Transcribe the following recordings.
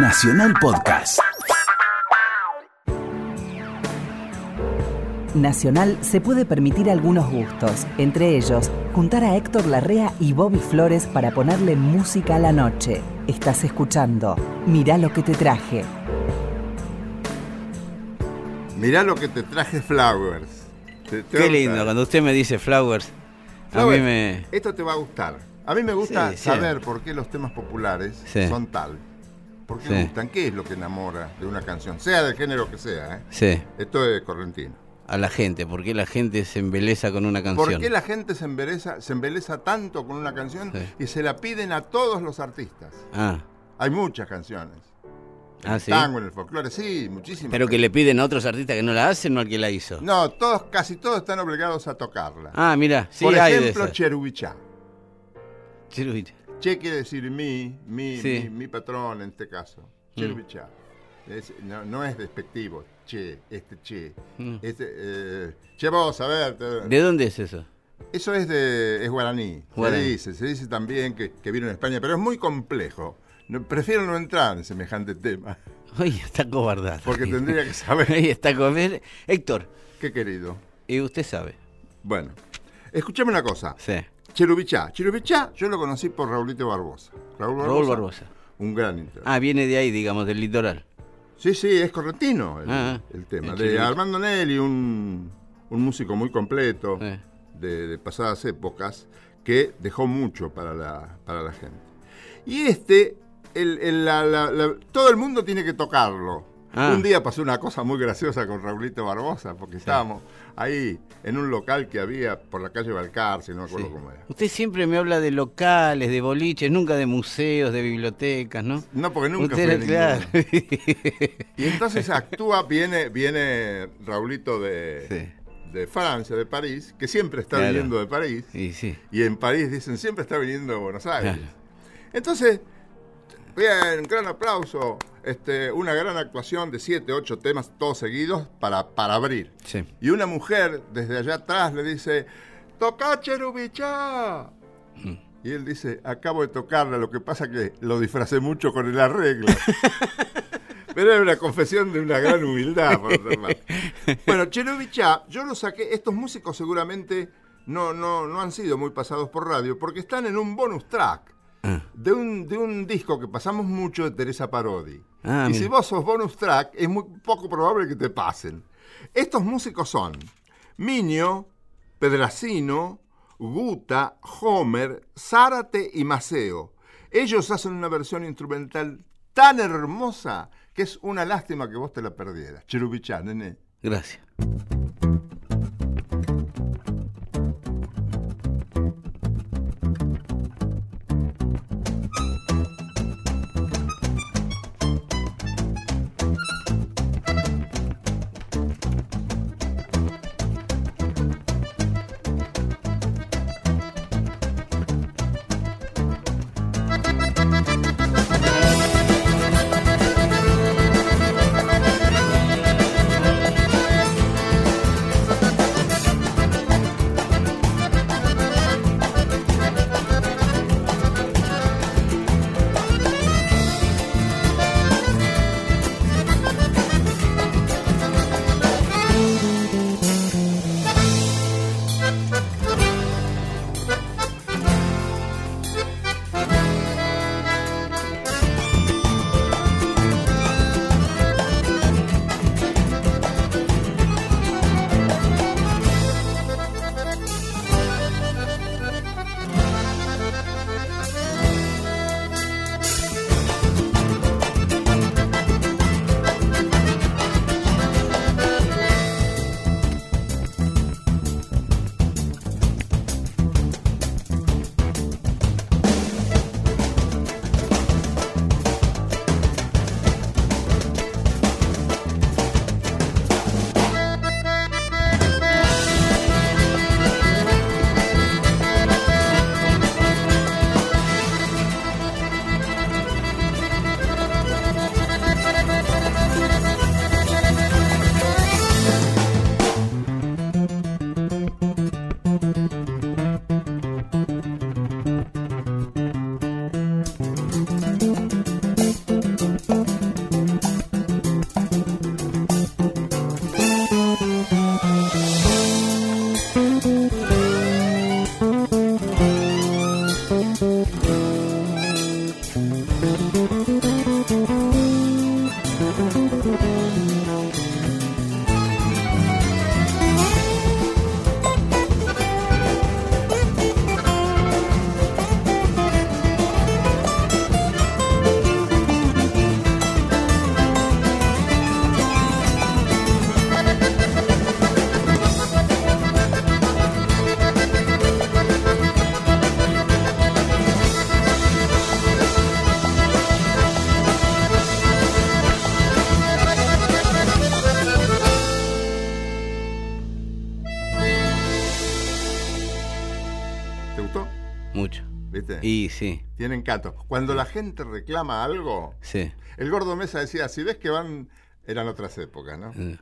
Nacional Podcast. Nacional se puede permitir algunos gustos, entre ellos juntar a Héctor Larrea y Bobby Flores para ponerle música a la noche. Estás escuchando Mirá lo que te traje. Mirá lo que te traje Flowers. Te- te va Qué a lindo, cuando usted me dice flowers, a Flowers, mí me... Esto te va a gustar. A mí me gusta Sí, sí. saber por qué los temas populares Sí. son tal. ¿Por qué Sí. gustan? ¿Qué es lo que enamora de una canción? Sea del género que sea. ¿eh? Sí, Esto es correntino. a la gente, ¿por qué la gente se embeleza con una canción? ¿Por qué la gente se embeleza, se embeleza tanto con una canción Sí. y se la piden a todos los artistas? Ah, Hay muchas canciones. En ah, el sí. tango, en el folclore, sí, muchísimas. Pero que le piden a otros artistas que no la hacen o al que la hizo. No, todos, casi todos están obligados a tocarla. Ah, mira, sí Por hay ejemplo. Cherubichá. Chirubicha. Che quiere decir mi, mi, Sí. mi, mi patrón en este caso. Cherubichá. Es- no, no es despectivo. Che, este che. Mm. Este, eh, che vos, a ver. te- ¿De dónde es eso? Eso es de es guaraní. Guaraní. Se dice, se dice también que, que vino en España, pero es muy complejo. No- prefiero no entrar en semejante tema, Ay, está cobardado. porque tendría que saber. Ahí está cobarde. Héctor, Qué querido. y usted sabe. Bueno, escuchame una cosa. Sí. Cherubichá. Cherubichá, yo lo conocí por Raulito Barbosa. Raúl Barbosa. Raúl Barbosa. Un gran intérprete. Ah, viene de ahí, digamos, del litoral. Sí, sí, es correntino el, Ah, el tema. el De. Armando Nelly, un, un músico muy completo Sí. de, de pasadas épocas que dejó mucho para la, para la gente. Y este, el- el- la- la- la- todo el mundo tiene que tocarlo. Ah. Un día pasó una cosa muy graciosa con Raulito Barbosa, porque estábamos ahí en un local que había por la calle Balcarce, no me acuerdo Sí. cómo era. Usted siempre me habla de locales, de boliches, nunca de museos, de bibliotecas, ¿no? No, porque nunca Usted fui era claro. Y entonces actúa, viene, viene Raulito de, Sí. de Francia, de París, que siempre está Claro. viniendo de París. Y sí. Y en París dicen, siempre está viniendo de Buenos Aires. Claro. Entonces, bien, gran aplauso. Este, una gran actuación de siete, ocho temas, todos seguidos, para, para abrir. Sí. Y una mujer desde allá atrás le dice, ¡Toca Cherubichá! Mm. Y él dice, acabo de tocarla, lo que pasa que lo disfracé mucho con el arreglo. Pero era una confesión de una gran humildad, por. Bueno, Cherubichá, yo lo saqué, estos músicos seguramente no, no, no han sido muy pasados por radio, porque están en un bonus track Ah. de un, de un disco que pasamos mucho de Teresa Parodi. Ah, y mira. si vos sos bonus track, es muy poco probable que te pasen. Estos músicos son Miño, Pedracino, Guta, Homer, Zárate y Maceo. Ellos hacen una versión instrumental tan hermosa que es una lástima que vos te la perdieras. Cherubichá, nene. Gracias. Y sí, Tiene encanto. Cuando la gente reclama algo, sí. el gordo Mesa decía, si ves que van, eran otras épocas, ¿no? Eh,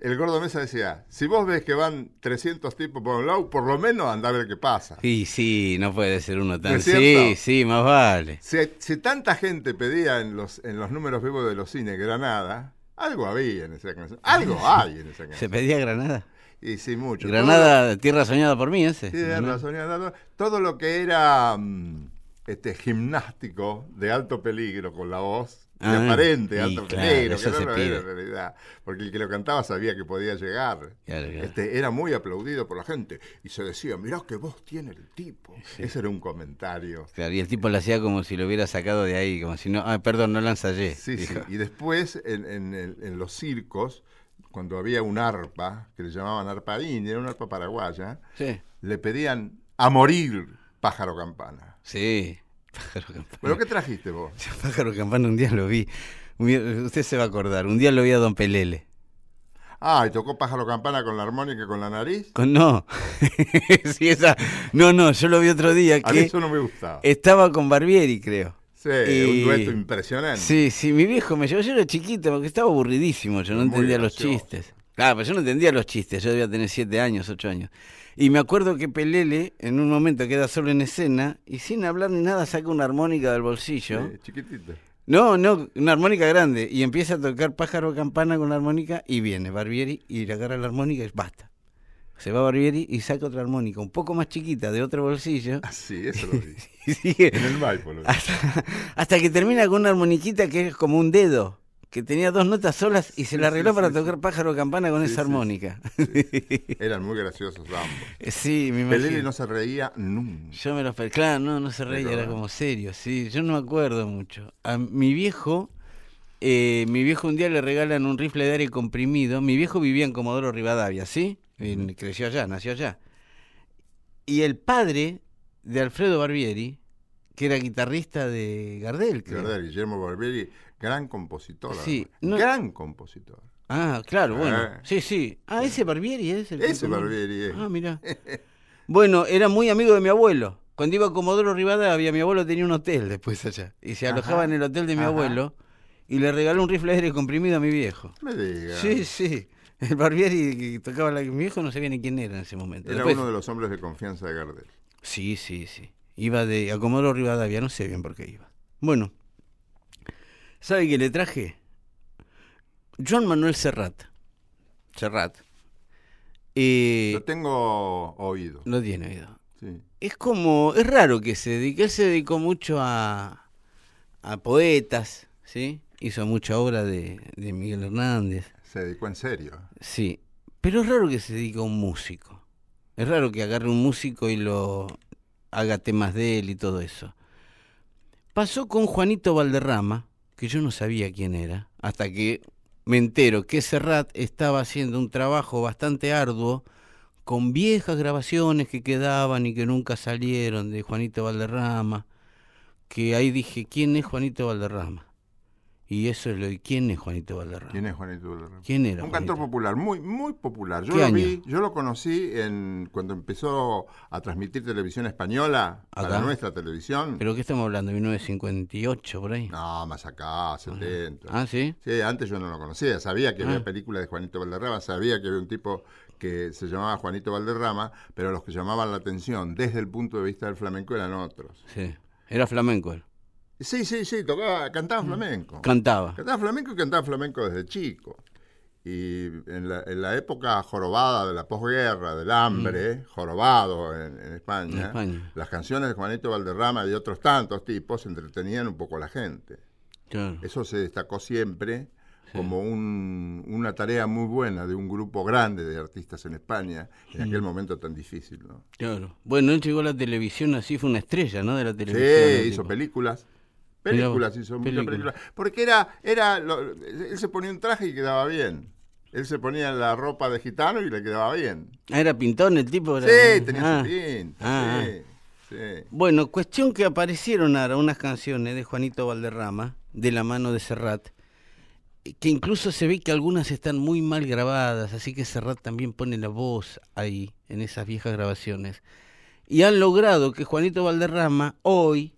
El gordo Mesa decía, si vos ves que van 300 tipos por un lado, por lo menos anda a ver qué pasa. Y sí, no puede ser uno ¿No tan... Sí, sí, más vale. Si, si tanta gente pedía en los, en los números vivos de los cines Granada, algo había en esa canción. Algo hay en esa ¿Se canción. pedía Granada? Y sí, mucho. Granada, tierra soñada por mí, ese. Todo, sí, ¿no? razón, Leonardo. todo lo que era mm, este gimnástico de alto peligro con la voz, de Ah, aparente y alto claro, peligro, que no lo era en realidad. Porque el que lo cantaba sabía que podía llegar. Claro, claro. Este, era muy aplaudido por la gente y se decía, mirá qué voz tiene el tipo. Ese era un comentario. Claro, y el tipo lo hacía como si lo hubiera sacado de ahí, como si no... Ah, perdón, no la ensayé. Sí, sí. dijo. Y después en, en en los circos, cuando había un arpa, que le llamaban arpa india, era una arpa paraguaya, Sí. le pedían a morir pájaro campana. Sí. Pájaro Campana. ¿Pero qué trajiste vos? Pájaro Campana un día lo vi. Usted se va a acordar. Un día lo vi a Don Pelele. Ah, y tocó pájaro campana con la armónica y con la nariz. Con, no. sí, esa. No, no, yo lo vi otro día A mí que eso no me gustaba. estaba con Barbieri, creo. Sí, y- un dueto impresionante. Sí, sí, mi viejo me llevó. Yo era chiquito porque estaba aburridísimo. Yo no Muy entendía los chistes. Claro, pero yo no entendía los chistes. Yo debía tener siete años, ocho años. Y me acuerdo que Pelele, en un momento queda solo en escena y sin hablar ni nada saca una armónica del bolsillo. Sí, chiquitito. No, no, una armónica grande. Y empieza a tocar pájaro campana con la armónica y viene Barbieri y le agarra la armónica y basta. Se va Barbieri y saca otra armónica un poco más chiquita de otro bolsillo Ah, sí, eso lo vi. y sigue En el Maipo hasta, hasta que termina con una armoniquita que es como un dedo, que tenía dos notas solas y se la arregló para tocar pájaro campana con esa armónica. Eran muy graciosos ambos. sí, me imagino. Pelele no se reía nunca. Yo me lo. Claro, no, no se reía, era como serio, sí. Yo no me acuerdo mucho. A mi viejo, eh, mi viejo un día le regalan un rifle de aire comprimido. Mi viejo vivía en Comodoro Rivadavia, ¿sí? Creció allá, nació allá. Y el padre de Alfredo Barbieri, que era guitarrista de Gardel, creo. Gardel, Guillermo Barbieri, gran compositor. Sí, no- Gran compositor. Ah, claro, bueno. Ah. Sí, sí. Ah, ese Barbieri es el Ese Barbieri es. Ah, mira. Bueno, era muy amigo de mi abuelo. Cuando iba a Comodoro Rivadavia, mi abuelo tenía un hotel después allá. Y se Ajá. alojaba en el hotel de mi Ajá. abuelo y le regaló un rifle aire comprimido a mi viejo. Me diga. Sí, sí. El Barbieri que tocaba la... Mi viejo no sabía ni quién era en ese momento. Era Después- uno de los hombres de confianza de Gardel. Sí, sí, sí. Iba de a Comodoro Rivadavia, no sé bien por qué iba. Bueno, ¿sabe qué le traje? John Manuel Serrat. Serrat. Eh, Lo tengo oído. lo tiene oído. Sí. Es como, es raro que se dedique, él se dedicó mucho a, a poetas, ¿sí? Hizo mucha obra de, de Miguel Hernández, Se dedicó en serio. sí. Pero es raro que se dedique a un músico. Es raro que agarre un músico y lo haga temas de él y todo eso. Pasó con Juanito Valderrama, que yo no sabía quién era, hasta que me entero que Serrat estaba haciendo un trabajo bastante arduo con viejas grabaciones que quedaban y que nunca salieron de Juanito Valderrama, que ahí dije, ¿quién es Juanito Valderrama? Y eso es lo de quién es Juanito Valderrama. ¿Quién es Juanito Valderrama? ¿Quién era Un Juanito? cantor popular, muy, muy popular. Yo ¿Qué lo año? vi, yo lo conocí en cuando empezó a transmitir televisión española para Acá. nuestra televisión. ¿Pero qué estamos hablando? ¿1958 por ahí? No, más acá, 70. Ah, ¿sí? Sí, antes yo no lo conocía, sabía que Ah. había películas de Juanito Valderrama, sabía que había un tipo que se llamaba Juanito Valderrama, pero los que llamaban la atención desde el punto de vista del flamenco eran otros. Sí. Era flamenco él. Sí, sí, sí, tocaba, cantaba Mm. flamenco. Cantaba. Cantaba flamenco y cantaba flamenco desde chico. Y en la, en la época jorobada de la posguerra, del hambre, jorobado en, en España, Mm. En España. las canciones de Juanito Valderrama y de otros tantos tipos entretenían un poco a la gente. Claro. Eso se destacó siempre como un- una tarea muy buena de un grupo grande de artistas en España en aquel momento tan difícil. ¿no? Claro. Bueno, él llegó a la televisión así, fue una estrella, ¿no? De la Sí, televisión. hizo tipo. películas. Películas, hizo muchas películas. Porque era, era lo- él se ponía un traje y quedaba bien. Él se ponía la ropa de gitano y le quedaba bien. Ah, era pintón el tipo. era- Sí, tenía Ah. su pinta. Ah, sí, sí. Bueno, cuestión que aparecieron ahora unas canciones de Juanito Valderrama, de la mano de Serrat, que incluso se ve que algunas están muy mal grabadas, así que Serrat también pone la voz ahí, en esas viejas grabaciones. Y han logrado que Juanito Valderrama hoy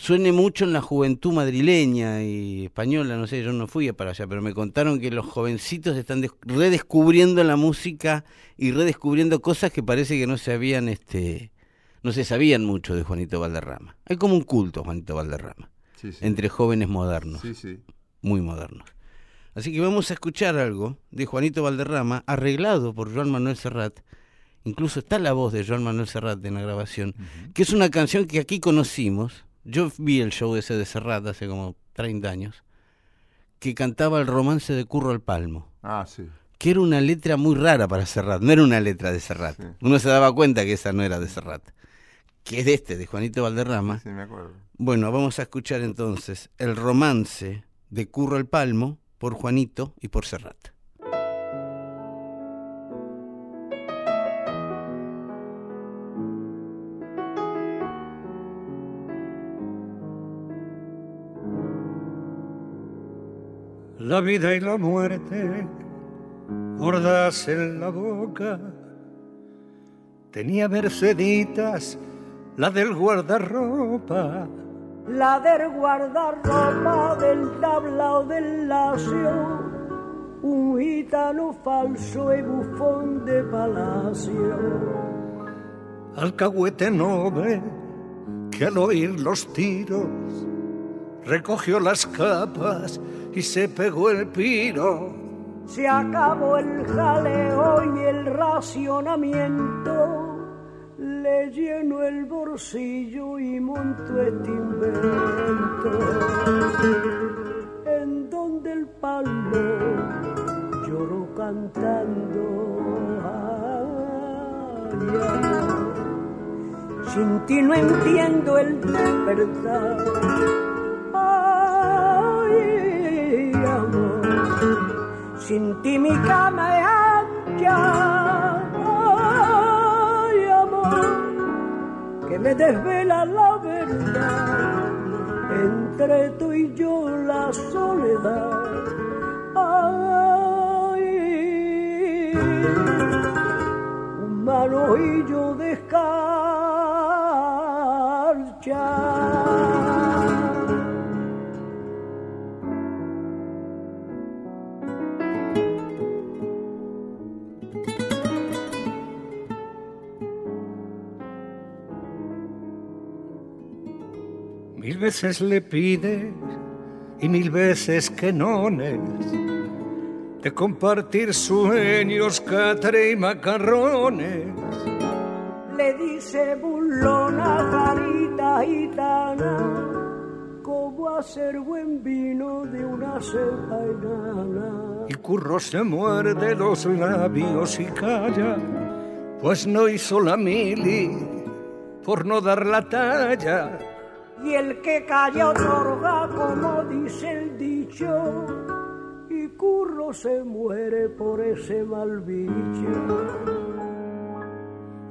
suene mucho en la juventud madrileña y española, no sé, yo no fui para allá, pero me contaron que los jovencitos están des- redescubriendo la música y redescubriendo cosas que parece que no se habían, este, no se sabían mucho de Juanito Valderrama. Hay como un culto Juanito Valderrama, Sí, sí. entre jóvenes modernos, Sí, sí. muy modernos. Así que vamos a escuchar algo de Juanito Valderrama, arreglado por Joan Manuel Serrat. Incluso está la voz de Joan Manuel Serrat en la grabación, que es una canción que aquí conocimos. Yo vi el show ese de Serrat hace como 30 años, que cantaba el romance de Curro al Palmo Ah, sí. que era una letra muy rara para Serrat, no era una letra de Serrat. Sí. Uno se daba cuenta que esa no era de Serrat, que es de este, de Juanito Valderrama. Sí, me acuerdo. Bueno, vamos a escuchar entonces el romance de Curro el Palmo por Juanito y por Serrat. La vida y la muerte, gordas en la boca. Tenía Merceditas, la del guardarropa. la del guardarropa del tablao del lacio, un gitano falso y bufón de palacio. Alcahuete noble, que al oír los tiros recogió las capas y se pegó el piro. Se acabó el jaleo y el racionamiento, le lleno el bolsillo y montó este invento. En donde el palmo lloró cantando. Sin ti no entiendo el despertar. Ay, sin ti mi cama es ancha. Ay, amor, que me desvela la verdad. Entre tú y yo la soledad. Ay, un mal de escarcha. Veces le pides y mil veces que nones de compartir sueños, catre y macarrones. le dice burlona, carita gitana, cómo hacer buen vino de una cepa enana. Y Curro se muerde los labios y calla, pues no hizo la mili por no dar la talla. Y el que calla otorga, como dice el dicho, y Curro se muere por ese mal bicho.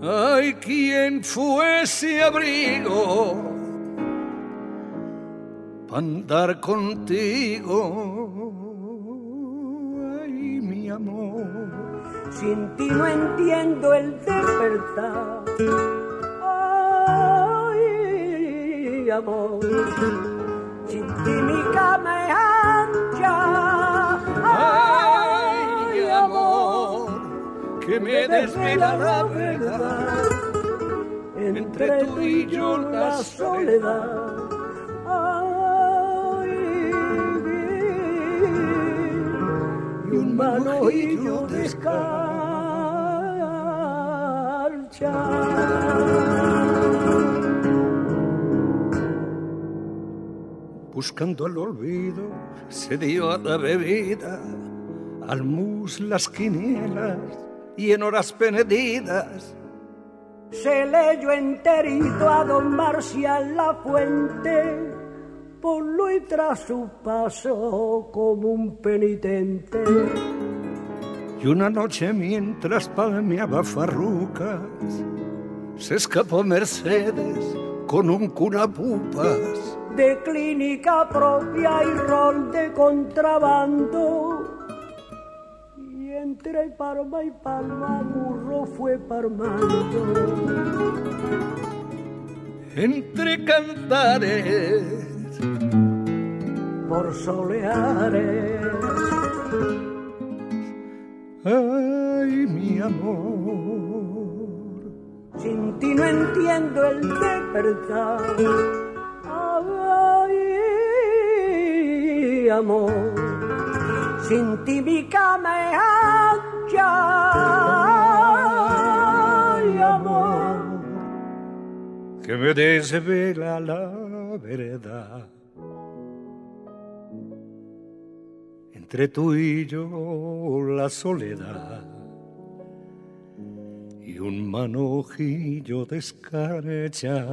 Ay, ¿quién fue ese abrigo para andar contigo? Ay, mi amor. Sin ti no entiendo el despertar. Amor, sin ti mi cama es ancha. Ay, amor, que me desvela la verdad. Entre tú y yo la soledad. Ay, y un manojillo descarcha. Buscando el olvido, se dio a la bebida, al mus las quinielas y en horas penedidas Se leyó enterito a don Marcial La Fuente, por lo y tras su paso como un penitente. Y una noche mientras palmeaba farrucas, se escapó Mercedes con un cunapupas. De clínica propia y rol de contrabando. Y entre palma y palma burro fue parmando. Entre cantares, Por soleares, ay mi amor, sin ti no entiendo el despertar. Amor, sin ti mi cama es amor. que me desvela la verdad. Entre tú y yo la soledad y un manojillo de escarcha.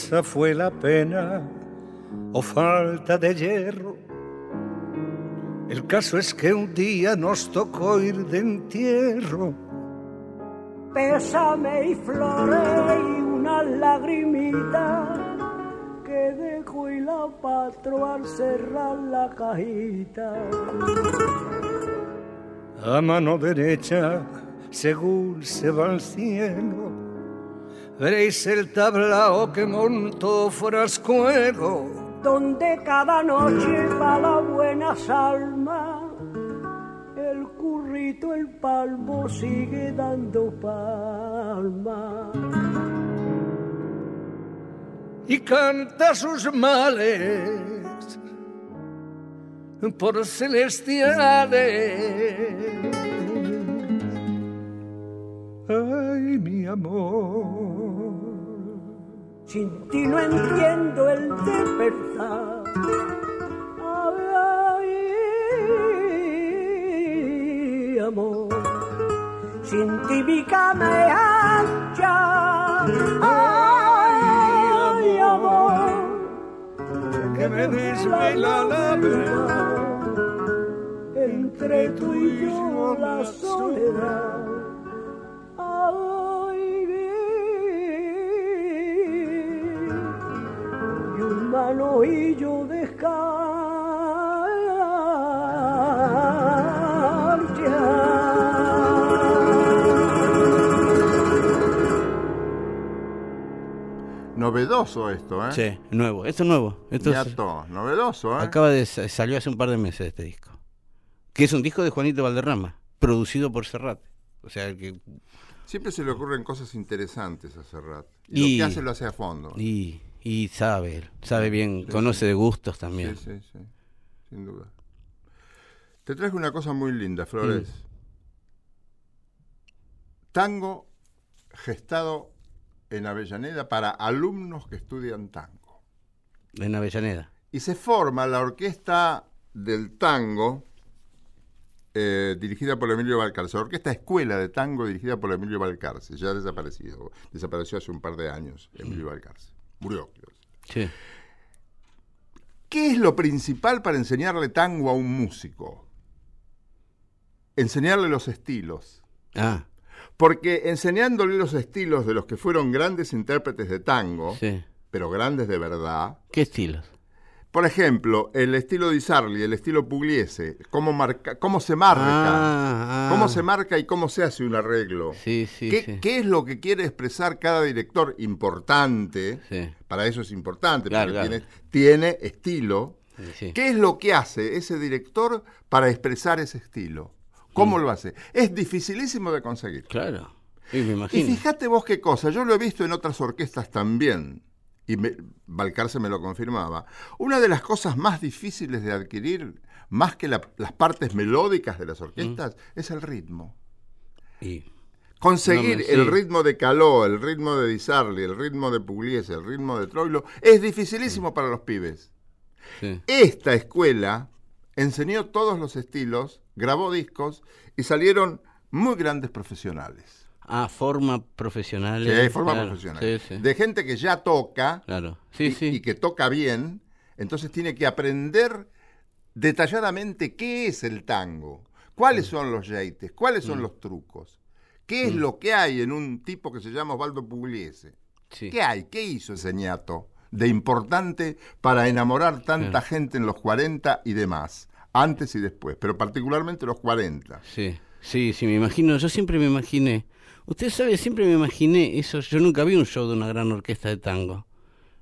Quizá fue la pena o falta de hierro. El caso es que un día nos tocó ir de entierro. Pésame y flores y una lagrimita que dejo y la patro al cerrar la cajita. A mano derecha, según se va al cielo, veréis el tablao que montó Frascuelo. Donde cada noche va la buena salma, el currito, el palmo sigue dando palma. y canta sus males por celestiales. Ay, mi amor, Sin ti no entiendo el despertar. Ay, amor, sin ti mi cama es ancha. Ay, amor, que me desvela la verdad. entre tú y yo la soledad. Descarcha. Novedoso esto, ¿eh? Sí, nuevo. Esto es nuevo. Esto es- novedoso, ¿eh? acaba de sa- salió hace un par de meses este disco. Que es un disco de Juanito Valderrama, producido por Serrat. O sea, el que Siempre se le ocurren cosas interesantes a Serrat. Y- Y, lo que hace lo hace a fondo. y, y sabe, sabe bien, Sí, conoce sí. de gustos Sí, también. sí, sí, sin duda. Te traje una cosa muy linda, Flores. Tango gestado en Avellaneda para alumnos que estudian tango. En Avellaneda. Y se forma la orquesta del tango eh, dirigida por Emilio Balcarce. La orquesta Escuela de Tango dirigida por Emilio Balcarce. Ya desaparecido. Desapareció hace un par de años Emilio Balcarce. Murió. Sí. ¿Qué es lo principal para enseñarle tango a un músico? Enseñarle los estilos. Ah, Porque enseñándole los estilos de los que fueron grandes intérpretes de tango, sí. pero grandes de verdad, ¿Qué estilos? Por ejemplo, el estilo Di Sarli, el estilo Pugliese, cómo, marca, cómo se marca, Ah, ah. cómo se marca y cómo se hace un arreglo. Sí, sí, ¿Qué, sí. qué es lo que quiere expresar cada director importante? Sí. Para eso es importante, Claro, porque claro. Tiene, tiene estilo. Sí. ¿Qué es lo que hace ese director para expresar ese estilo? ¿Cómo Mm. lo hace? Es dificilísimo de conseguir. Claro. Sí, me Y imagino. fíjate vos qué cosa, yo lo he visto en otras orquestas también, y me, Balcarce me lo confirmaba. Una de las cosas más difíciles de adquirir, más que la- las partes melódicas de las orquestas, es el ritmo. Y- Conseguir No, me- el ritmo de Caló, el ritmo de Di Sarli, el ritmo de Pugliese, el ritmo de Troilo, es dificilísimo para los pibes. sí. Esta escuela enseñó todos los estilos, grabó discos y salieron muy grandes profesionales. Ah, forma profesional. Sí, de forma claro. profesional. Sí, sí. De gente que ya toca Claro. Sí, y, que toca bien, entonces tiene que aprender detalladamente qué es el tango, cuáles Mm. son los yeites, cuáles son los trucos, qué es lo que hay en un tipo que se llama Osvaldo Pugliese. sí. ¿Qué hay? ¿Qué hizo ese ñato de importante para enamorar tanta gente en los 40 y demás? Antes y después, pero particularmente los 40. Sí, sí, sí, me imagino, yo siempre me imaginé, usted sabe, siempre me imaginé eso, yo nunca vi un show de una gran orquesta de tango,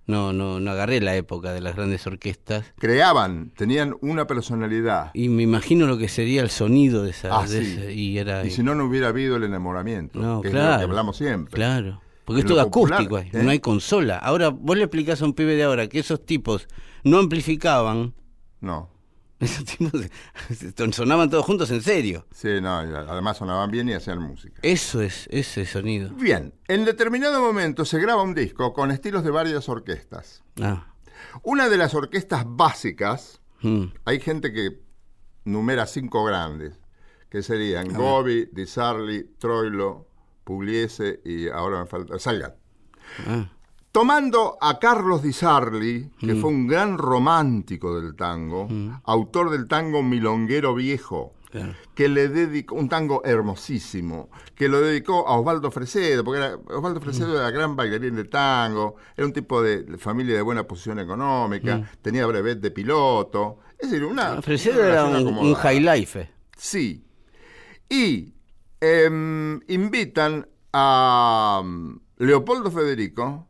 no, no, no agarré la época de las grandes orquestas, Creaban, tenían una personalidad. y me imagino lo que sería el sonido de esa, Ah, de sí. y era... Y si no, no hubiera habido el enamoramiento, no, que es de lo claro, que hablamos siempre. Claro, porque es todo popular, acústico, ahí, ¿eh? no hay consola. Ahora, vos le explicás a un pibe de ahora que esos tipos no amplificaban, No. esos tipos sonaban todos juntos en serio. Sí, no, además sonaban bien y hacían música. Eso es, ese sonido. Bien, en determinado momento se graba un disco con estilos de varias orquestas. Ah, Una de las orquestas básicas, mm, hay gente que numera cinco grandes, que serían Gobi, Di Sarli, Troilo, Pugliese y ahora me falta Salgat. ah, Tomando a Carlos Di Sarli, que fue un gran romántico del tango, autor del tango Milonguero Viejo, claro. que le dedicó un tango hermosísimo, que lo dedicó a Osvaldo Fresedo, porque era- Osvaldo Fresedo era gran bailarín de tango, era un tipo de, familia de buena posición económica, tenía brevet de piloto, es decir, una... Ah, Fresedo era un, un high life. Sí. Y em, invitan a Leopoldo Federico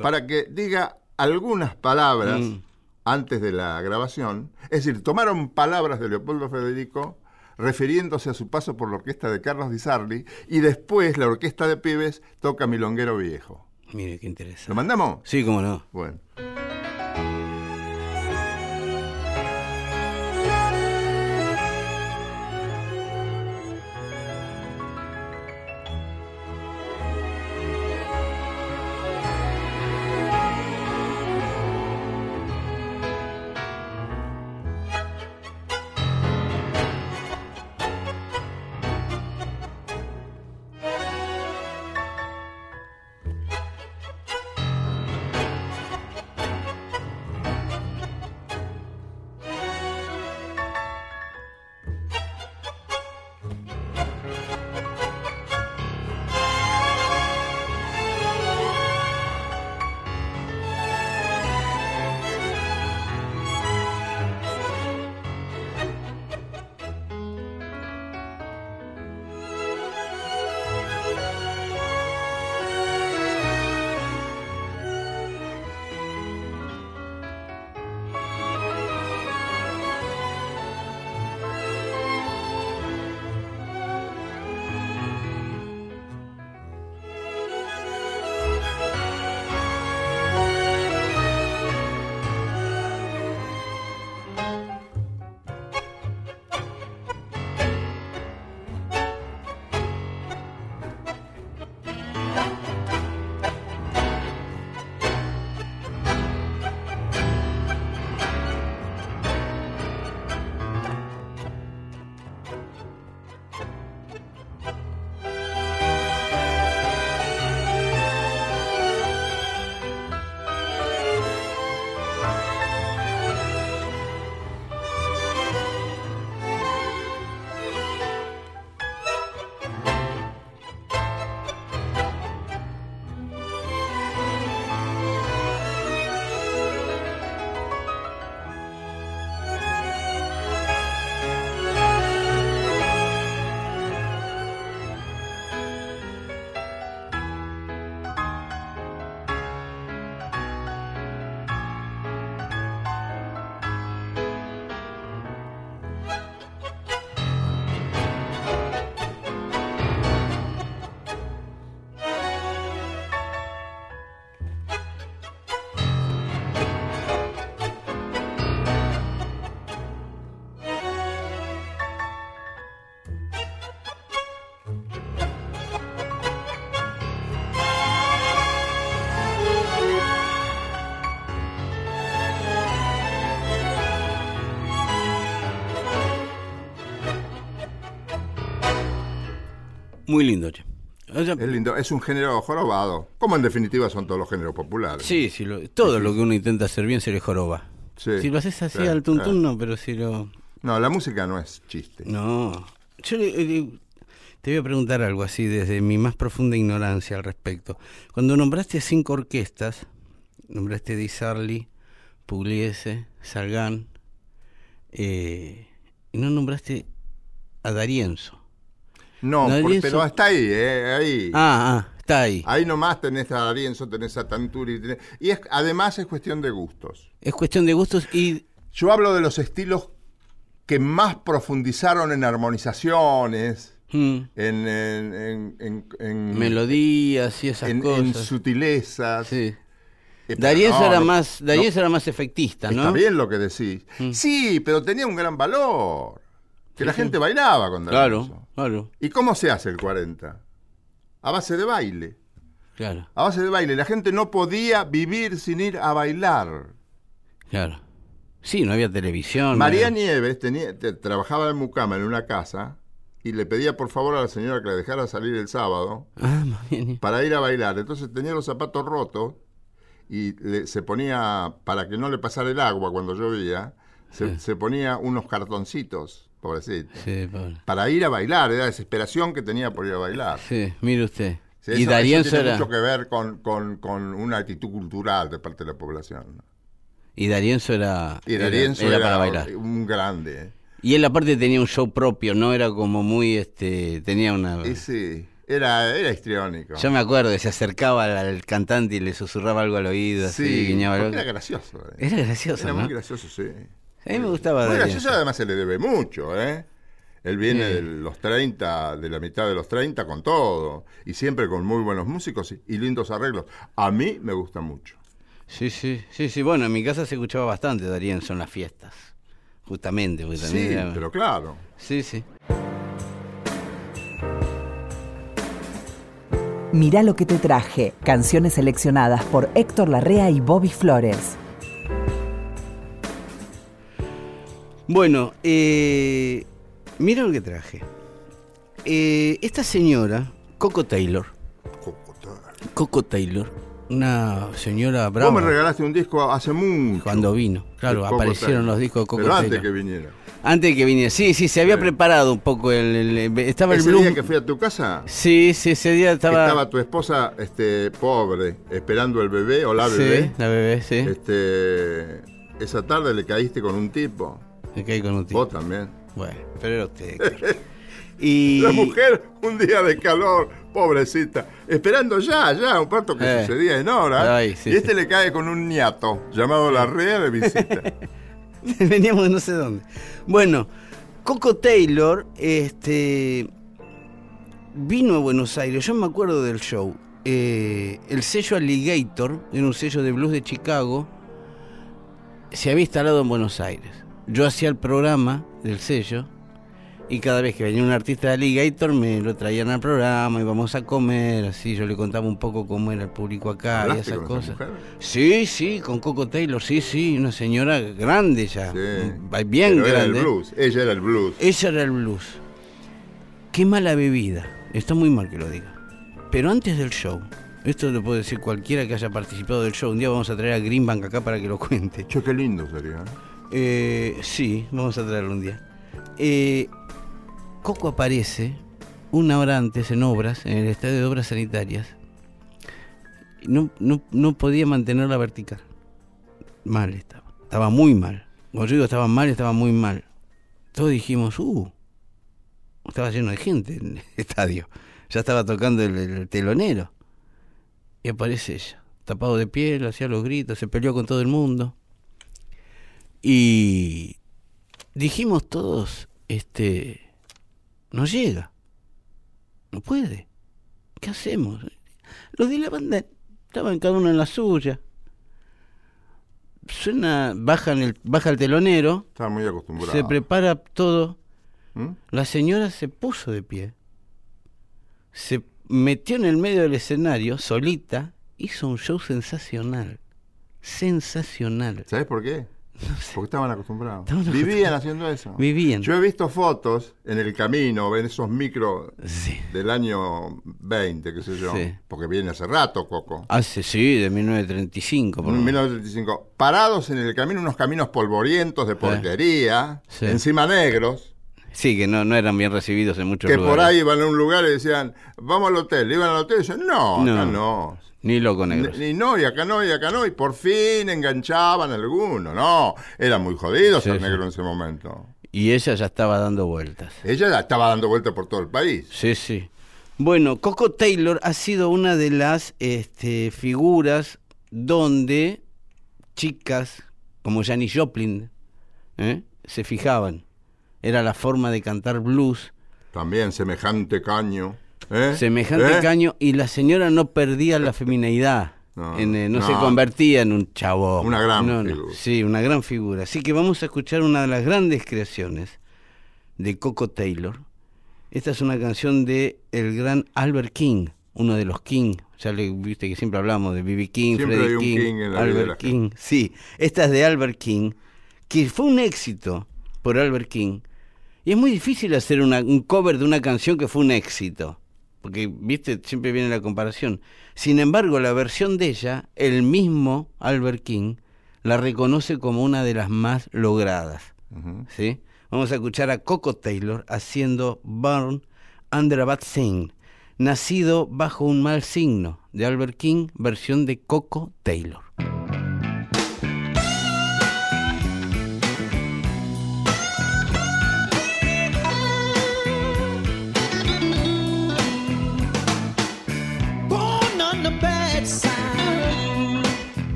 para que diga algunas palabras Mm. antes de la grabación. Es decir, tomaron palabras de Leopoldo Federico refiriéndose a su paso por la orquesta de Carlos Di Sarli y después la orquesta de pibes toca Milonguero Viejo. Mire qué interesante. ¿Lo mandamos? Sí, cómo no. Bueno. Muy lindo, che. O sea, Es lindo, es un género jorobado, como en definitiva son todos los géneros populares. sí, sí, lo- todo lo que uno intenta hacer bien se le joroba. Sí, si lo haces así claro, al tuntún, claro. no, pero si lo... No, la música no es chiste. No. Yo le- le- te voy a preguntar algo así desde mi más profunda ignorancia al respecto. Cuando nombraste cinco orquestas, nombraste Di Sarli, Pugliese, Salgán, eh, y no nombraste a Darienzo. No, por- pero hasta ahí, eh, ahí. Ah, ah, está ahí. Ahí nomás tenés a Darienzo, tenés a Tanturi. tenés- Y es, además es cuestión de gustos. Es cuestión de gustos y... Yo hablo de los estilos que más profundizaron en armonizaciones, mm, en, en, en- melodías y esas en- en cosas. sutilezas. Sí. Eh, no, era más, no- Darienzo era más efectista, ¿no? Está bien lo que decís. Sí, pero tenía un gran valor. Que la gente bailaba con Darienzo. Claro, claro, ¿Y cómo se hace el 40? A base de baile. claro, A base de baile. La gente no podía vivir sin ir a bailar. claro. Sí, no había televisión. no María había- Nieves tenía, te- trabajaba en Mucama en una casa y le pedía por favor a la señora que la dejara salir el sábado Ah, para ir a bailar. Entonces tenía los zapatos rotos y le- se ponía, para que no le pasara el agua cuando llovía, se, se ponía unos cartoncitos, pobrecito, Sí, pobre. para ir a bailar. Era desesperación que tenía por ir a bailar. Sí, mire usted. Sí, y eso- Darienzo eso tiene era, mucho que ver con, con- con una actitud cultural de parte de la población. ¿no? y Darienzo era, Y Darienzo era era, para bailar. un grande. ¿eh? Y él aparte tenía un show propio, no era como muy, este, tenía una... Y sí, era, era histriónico. Yo me acuerdo, se acercaba al, al cantante y le susurraba algo al oído, así, Sí, guiñaba porque algo. era gracioso. ¿eh? Era gracioso, Era ¿no? muy gracioso, sí. A mí me gustaba Muy Darienzo. gracioso, además se le debe mucho, ¿eh? Él viene Sí. de los 30, de la mitad de los 30 con todo, y siempre con muy buenos músicos y, y lindos arreglos. A mí me gusta mucho. Sí, sí, sí, sí. Bueno, en mi casa se escuchaba bastante Darienzo en las fiestas. Justamente, porque también Sí, era- pero claro. Sí, sí. Mirá lo que te traje. Canciones seleccionadas por Héctor Larrea y Bobby Flores. Bueno, eh, mira lo que traje. Eh, esta señora, Coco Taylor, Coco Taylor, una señora brava. Vos me regalaste un disco hace mucho. Cuando vino, claro, Coco aparecieron Taylor. los discos de Coco Pero antes Taylor. que viniera. Antes de que viniera, sí, sí, se había Sí. preparado un poco el, el- el- estaba el Ese blues. día que fui a tu casa, Sí, sí, ese día que estaba. estaba tu esposa este, pobre, esperando el bebé o la sí, bebé. la bebé, sí. Este, esa tarde le caíste con un tipo. Con un. Vos también. Bueno, pero era usted. Y La mujer, un día de calor, pobrecita, esperando ya, ya, un parto que Eh. sucedía en hora. Ay, sí, y este sí. le cae con un niato llamado la rea de visita. Veníamos de no sé dónde. Bueno, Coco Taylor este, vino a Buenos Aires. Yo me acuerdo del show. Eh, el sello Alligator, era un sello de blues de Chicago, se había instalado en Buenos Aires. Yo hacía el programa del sello y cada vez que venía un artista de Alligator me lo traían al programa, íbamos a comer, así yo le contaba un poco cómo era el público acá y ¿Hablaste esas con esa cosas. mujer? Sí, sí, con Coco Taylor, sí, sí, una señora grande ya, Sí. bien Pero era el grande. blues, ella era el blues. Ella era el blues. Qué mala bebida, está muy mal que lo diga. Pero antes del show, esto lo puede decir cualquiera que haya participado del show, un día vamos a traer a Greenbank acá para que lo cuente. Che, qué lindo sería. ¿Eh? Sí, vamos a traerlo un día. Eh, Coco aparece una hora antes en obras, en el estadio de obras sanitarias. No, no, no podía mantener la vertical. Mal estaba. Estaba muy mal. Cuando yo estaba mal, estaba muy mal. Todos dijimos, uh, estaba lleno de gente en el estadio. Ya estaba tocando el, el telonero. Y aparece ella, tapado de piel, hacía los gritos, se peleó con todo el mundo. Y dijimos todos, este, no llega, no puede. ¿Qué hacemos? Los de la banda estaban cada uno en la suya. Suena, bajan el, baja el telonero, Estaba muy acostumbrado. se prepara todo. ¿Mm? La señora se puso de pie, se metió en el medio del escenario, solita, hizo un show sensacional. Sensacional. ¿Sabes por qué? Porque estaban acostumbrados. Vivían haciendo eso. Vivían. Yo he visto fotos en el camino, ven esos micros Sí. del año 20, qué sé yo. Sí. Porque viene hace rato, Coco. Hace, sí, de 1935. por lo En menos. 1935. Parados en el camino, unos caminos polvorientos de porquería, Sí. encima negros, Sí, que no, no eran bien recibidos en muchos que lugares. por ahí iban a un lugar y decían, vamos al hotel. Iban al hotel y decían, no, acá No. no. Ni loco negros. Ni, ni no, y acá no, y acá no. Y por fin enganchaban algunos. No, era muy jodido Sí, negro en ese momento. Y ella ya estaba dando vueltas. Ella la estaba dando vuelta por todo el país. Sí, sí. Bueno, Coco Taylor ha sido una de las este, figuras donde chicas como Janis Joplin ¿eh? se fijaban. Era la forma de cantar blues, También semejante caño. ¿eh? semejante ¿Eh? caño, y la señora no perdía la femineidad. No, En, eh, no, no. se convertía en un chabón. Una gran No, figura. Sí, una gran figura. Así que vamos a escuchar una de las grandes creaciones de Coco Taylor. Esta es una canción de el gran Albert King, uno de los King. Ya le viste que siempre hablamos de B.B. King, Siempre un King, Albert King. Sí, esta es de Albert King, que fue un éxito por Albert King. Y es muy difícil hacer una- un cover de una canción que fue un éxito. Porque, viste, siempre viene la comparación. Sin embargo, la versión de ella, el mismo Albert King, la reconoce como una de las más logradas. ¿sí? Vamos a escuchar a Coco Taylor haciendo Born Under a Bad Sign, nacido bajo un mal signo, de Albert King, versión de Coco Taylor.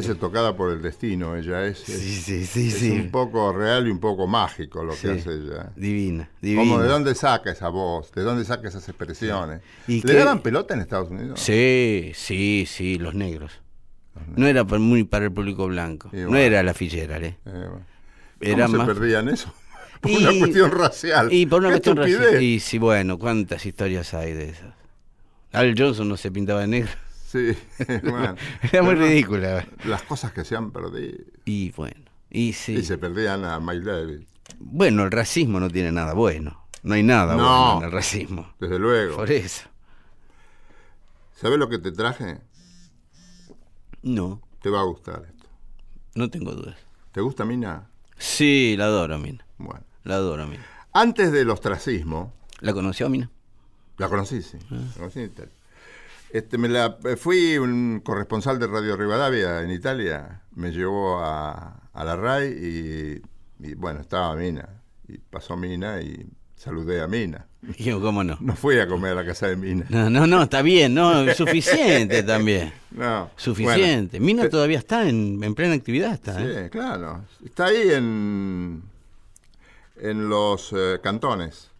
Parece tocada por el destino, ella es. Sí, sí, sí, es sí. un poco real y un poco mágico lo Sí. que hace ella. Divina, divina. Como de dónde saca esa voz, de dónde saca esas expresiones. ¿Y ¿Le daban pelota en Estados Unidos? Sí, sí, sí, los negros. No era muy para el público blanco. No era la fillera, ¿eh? Eh, bueno. Era ¿Cómo más- se perdían eso? Por Y- una cuestión racial. Y por una ¡Qué cuestión racial. Y sí, bueno, ¿cuántas historias hay de esas? Al Johnson no se pintaba de negro. Sí, bueno. Era muy ridícula. Las cosas que se han perdido. Y bueno, y sí. Y se perdían a Miles Davis, Bueno, el racismo no tiene nada bueno. No hay nada No. bueno en el racismo. desde luego. Por eso. ¿Sabes lo que te traje? No, Te va a gustar esto. no tengo dudas. ¿Te gusta Mina? Sí, la adoro, Mina. Bueno. La adoro, Mina. Antes del ostracismo, ¿La conoció, Mina? la conocí, sí. Ah. La conocí en Italia. Este, me la, fui un corresponsal de Radio Rivadavia en Italia, me llevó a, a la RAI y, y, bueno, estaba Mina. Y pasó Mina y saludé a Mina. Yo, ¿cómo no? No fui a comer a la casa de Mina. No, no, no, está bien, no, suficiente también. No. Suficiente. Bueno, Mina te- todavía está en, en plena actividad, está, Sí, ¿eh? claro. Está ahí en, en los eh, cantones.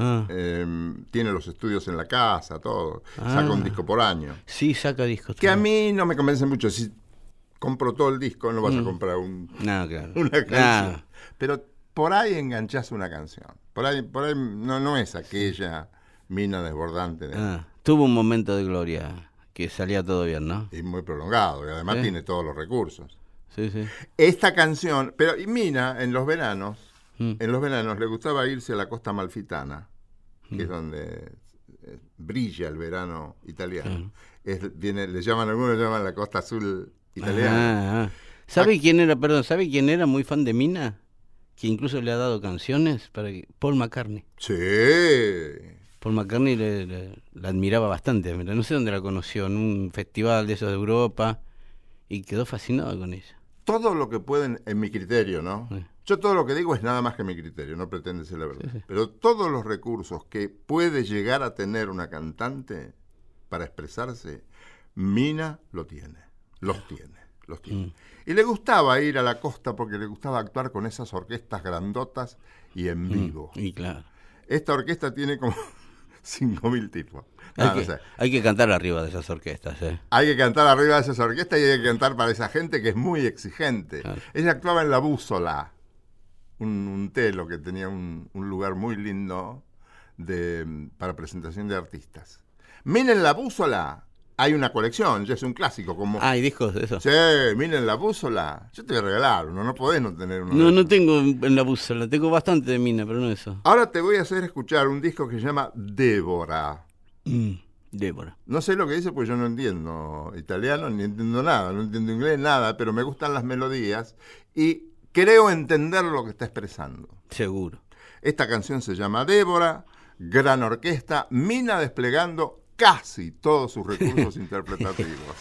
Ah. eh, tiene los estudios en la casa, todo. Ah. Saca un disco por año. Sí, saca discos. Que a mí no me convence mucho. Si compro todo el disco, no vas a comprar un, No, claro. una canción. Pero por ahí enganchás una canción. Por ahí, por ahí no, no es aquella mina desbordante de- ah. Tuvo un momento de gloria que salía todo bien, ¿no? y muy prolongado. Y además Sí. tiene todos los recursos. Sí, sí. Esta canción, pero y Mina en los veranos, Mm. en los veranos le gustaba irse a la costa malfitana, Mm. que es donde eh, brilla el verano italiano. Es- viene, le llaman, algunos le llaman la costa azul italiana. Ah, ah. ¿Sabe quién era, perdón, sabe quién era muy fan de Mina? Que incluso le ha dado canciones para que... Paul McCartney. Sí. Paul McCartney le, le- la admiraba bastante. No sé dónde la conoció, en un festival de esos de Europa. Y quedó fascinado con ella. Todo lo que pueden, en mi criterio, ¿no? Sí. Yo todo lo que digo es nada más que mi criterio, no pretende ser la verdad. Pero todos los recursos que puede llegar a tener una cantante para expresarse, Mina lo tiene, los tiene, los tiene. Mm. Y le gustaba ir a la costa porque le gustaba actuar con esas orquestas grandotas y en vivo. Y claro. Esta orquesta tiene como 5.000 tipos. Hay, no que, sé. hay que cantar arriba de esas orquestas, ¿eh? Hay que cantar arriba de esas orquestas y hay que cantar para esa gente que es muy exigente. Claro. Ella actuaba en La Búsola, un, un telo que tenía un, un lugar muy lindo de, para presentación de artistas. Miren La Búsola, hay una colección, ya es un clásico. Como, Ah, ¿hay discos de eso? Sí, miren La Búsola. Yo te voy a regalar uno, no podés no tener uno. No, no tengo en la bússola, tengo bastante de Mina, pero no eso. Ahora te voy a hacer escuchar un disco que se llama Débora. Mm, Débora. No sé lo que dice porque yo no entiendo italiano ni entiendo nada, no entiendo inglés, nada, pero me gustan las melodías y creo entender lo que está expresando. Seguro. Esta canción se llama Débora, gran orquesta, Mina desplegando casi todos sus recursos interpretativos.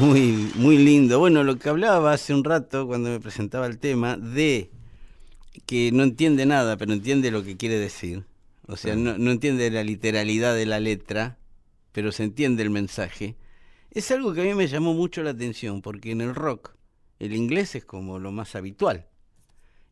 Muy, muy lindo. Bueno, lo que hablaba hace un rato cuando me presentaba el tema de que no entiende nada, pero entiende lo que quiere decir. O sea, no, no entiende la literalidad de la letra, pero se entiende el mensaje. Es algo que a mí me llamó mucho la atención, porque en el rock el inglés es como lo más habitual.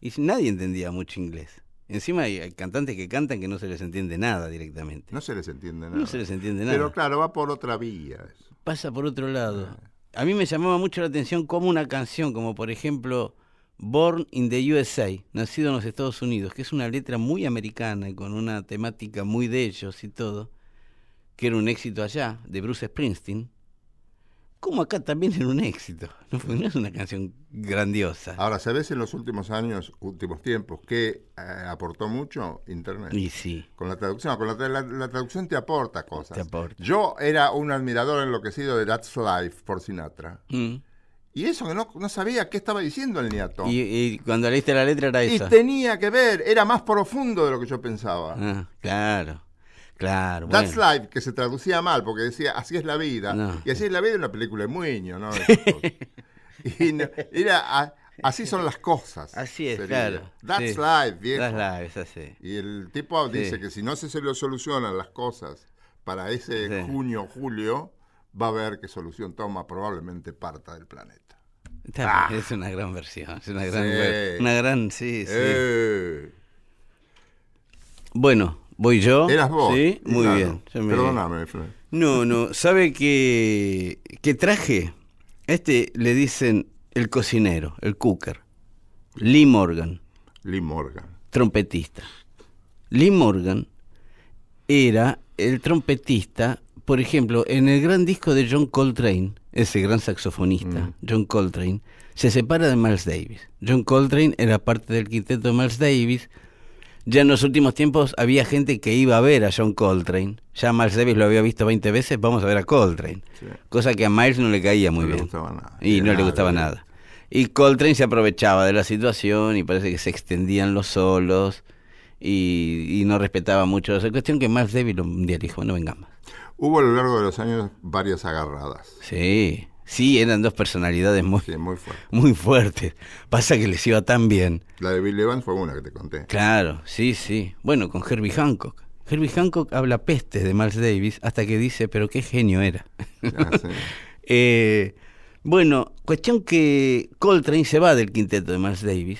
Y nadie entendía mucho inglés. Encima hay, cantantes que cantan que no se les entiende nada directamente. No se les entiende nada. No se les entiende nada. Pero claro, va por otra vía. eso. pasa por otro lado. A mí me llamaba mucho la atención como una canción, como por ejemplo Born in the USA, nacido en los Estados Unidos, que es una letra muy americana y con una temática muy de ellos y todo, que era un éxito allá, de Bruce Springsteen, como acá también era un éxito. No, fue- no es una canción grandiosa. Ahora, ¿sabes en los últimos años, últimos tiempos, que aportó mucho Internet? Y sí, Con la traducción, con la, tra- la- la traducción te aporta cosas. Te aporta. Yo era un admirador enloquecido de That's Life por Sinatra. Mm. Y eso que no, no sabía qué estaba diciendo el niato. y, y cuando leíste la letra era Y esa. tenía que ver, era más profundo de lo que yo pensaba. Ah, claro, claro. That's bueno. Life, que se traducía mal, porque decía, así es la vida. No. Y así es la vida es una película de Muño, ¿no? Y no- era, a- así son las cosas. Así es, sería. claro. That's sí. life, viejo. That's life, es así. Y el tipo Sí. dice que si no se, se lo solucionan las cosas para ese Sí. junio, julio, va a ver qué solución toma probablemente parta del planeta. Ah. Es una gran versión, es una gran, una gran, sí, sí. Eh, Bueno, voy yo. eras vos. Sí, muy Claro. bien. me- Perdóname, Fred. No, no, ¿sabe qué, qué traje? Este le dicen el cocinero, el cooker. Lee Morgan, Lee Morgan. trompetista. Lee Morgan era el trompetista, por ejemplo, en el gran disco de John Coltrane, ese gran saxofonista, John Coltrane, se separa de Miles Davis. John Coltrane era parte del quinteto de Miles Davis. Ya en los últimos tiempos había gente que iba a ver a John Coltrane. Ya Miles Davis lo había visto 20 veces, vamos a ver a Coltrane. Sí. Cosa que a Miles no le caía muy No le bien. gustaba nada. Y no le gustaba nada. Y Coltrane se aprovechaba de la situación y parece que se extendían los solos y, y no respetaba mucho esa cuestión que Miles Davis un día le dijo, no venga más. Hubo a lo largo de los años varias agarradas. Sí, sí, eran dos personalidades muy, Sí, muy fuerte. muy fuertes. Pasa que les iba tan bien. La de Bill Evans fue una que te conté. Claro, sí, sí. Bueno, con Herbie Hancock. Herbie Hancock habla pestes de Miles Davis hasta que dice, pero qué genio era. Ah, sí. Eh, bueno, cuestión que Coltrane se va del quinteto de Miles Davis,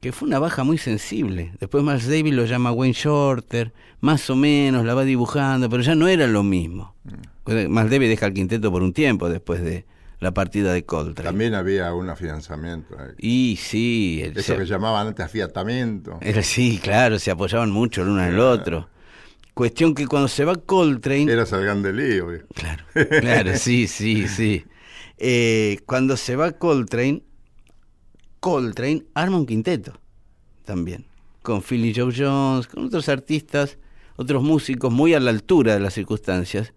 que fue una baja muy sensible. Después Miles Davis lo llama Wayne Shorter, más o menos la va dibujando, pero ya no era lo mismo. Mm. Miles Davis deja el quinteto por un tiempo después de la partida de Coltrane. También había un afianzamiento. ahí. Y sí, el- Eso se- que llamaban antes afiatamiento. era- sí, claro, se apoyaban mucho el uno en el otro. Cuestión que cuando se va Coltrane... Era Salgán de lío. Claro, claro, sí, sí, sí. Eh, cuando se va Coltrane, Coltrane arma un quinteto también, con Philly Joe Jones, con otros artistas, otros músicos muy a la altura de las circunstancias,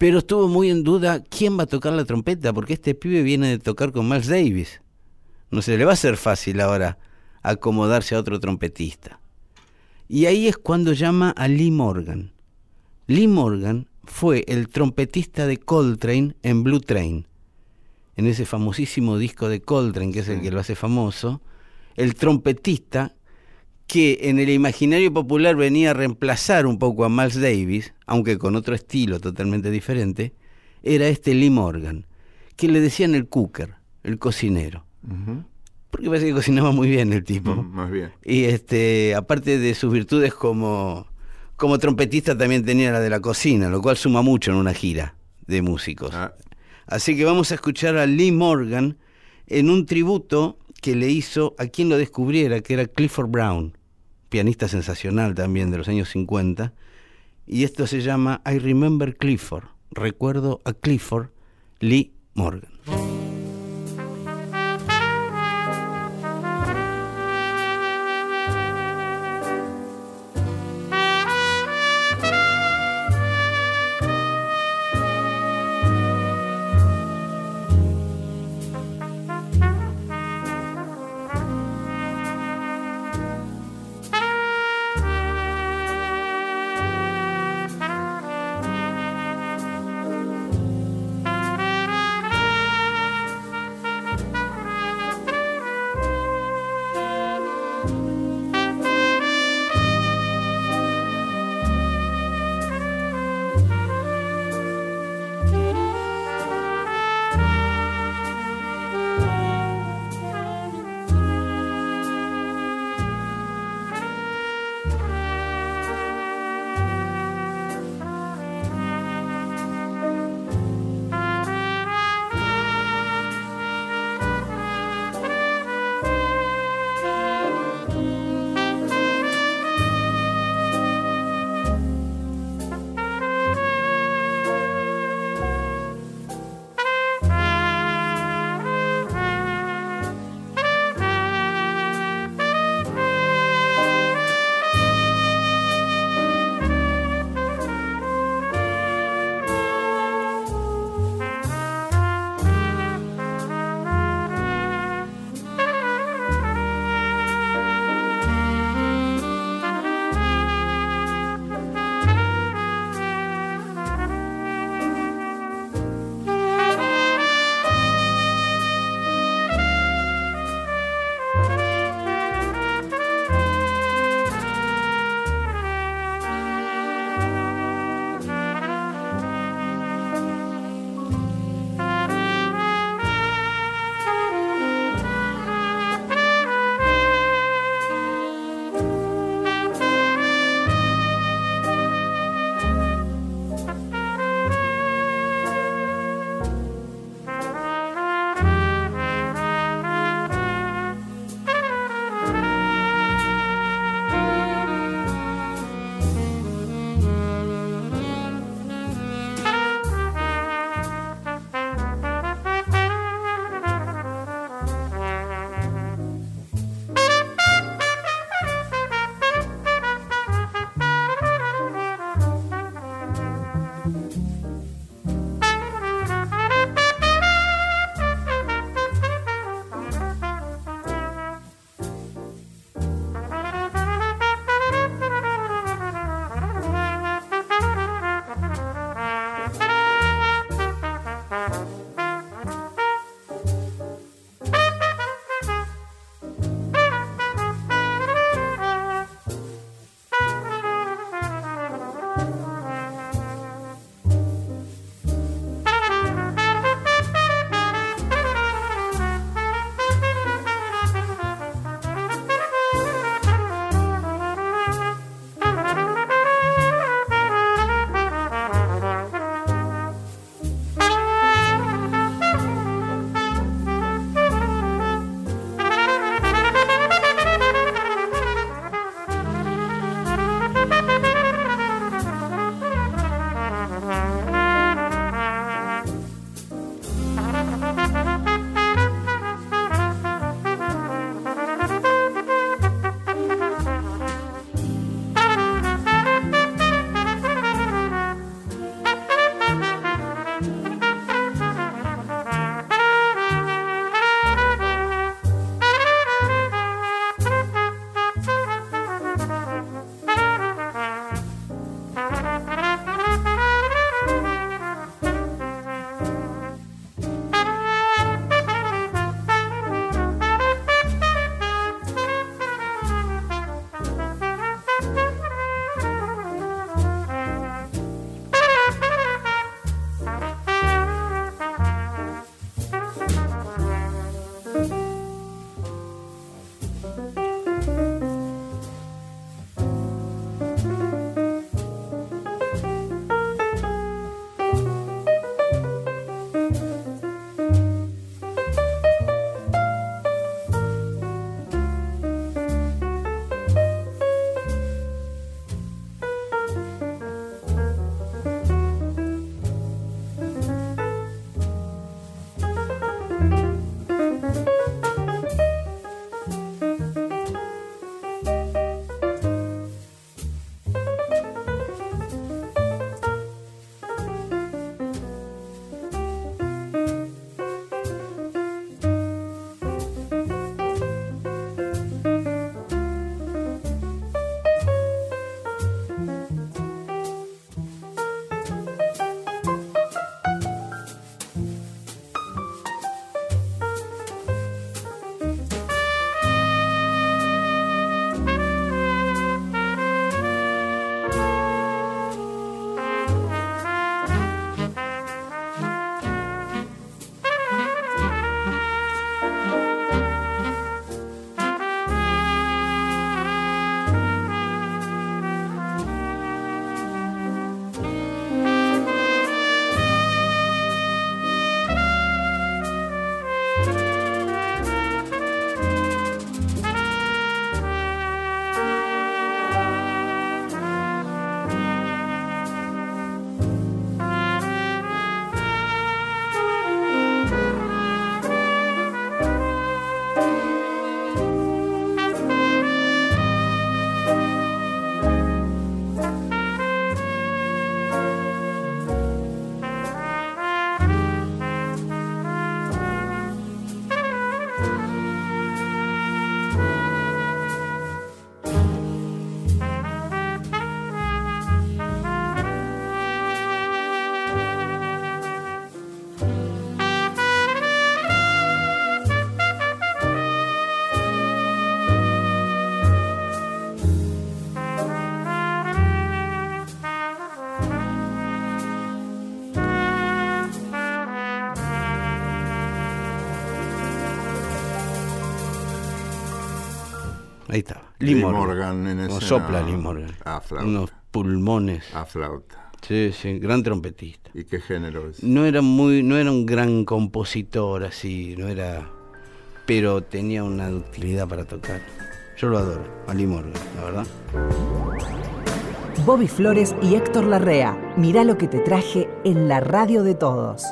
pero estuvo muy en duda quién va a tocar la trompeta, porque este pibe viene de tocar con Miles Davis. No se le va a ser fácil ahora acomodarse a otro trompetista. Y ahí es cuando llama a Lee Morgan. Lee Morgan fue el trompetista de Coltrane en Blue Train, en ese famosísimo disco de Coltrane, que es el que lo hace famoso, el trompetista que en el imaginario popular venía a reemplazar un poco a Miles Davis, aunque con otro estilo totalmente diferente, era este Lee Morgan, que le decían el cooker, el cocinero. Porque parece que cocinaba muy bien el tipo. Mm, Más bien. Y este, aparte de sus virtudes como, como trompetista, también tenía la de la cocina, lo cual suma mucho en una gira de músicos. Ah, Así que vamos a escuchar a Lee Morgan en un tributo que le hizo a quien lo descubriera, que era Clifford Brown, pianista sensacional también de los años 50. Y esto se llama I Remember Clifford. Recuerdo a Clifford Lee Morgan. Lee, Morgan. En escena. sopla Lee Morgan. A flauta. Unos pulmones. A flauta. Sí, sí, gran trompetista. ¿Y qué género es? No era muy, no era un gran compositor así, no era, pero tenía una ductilidad para tocar. Yo lo adoro, a Lee Morgan, la verdad. Bobby Flores y Héctor Larrea. Mirá lo que te traje en la radio de todos.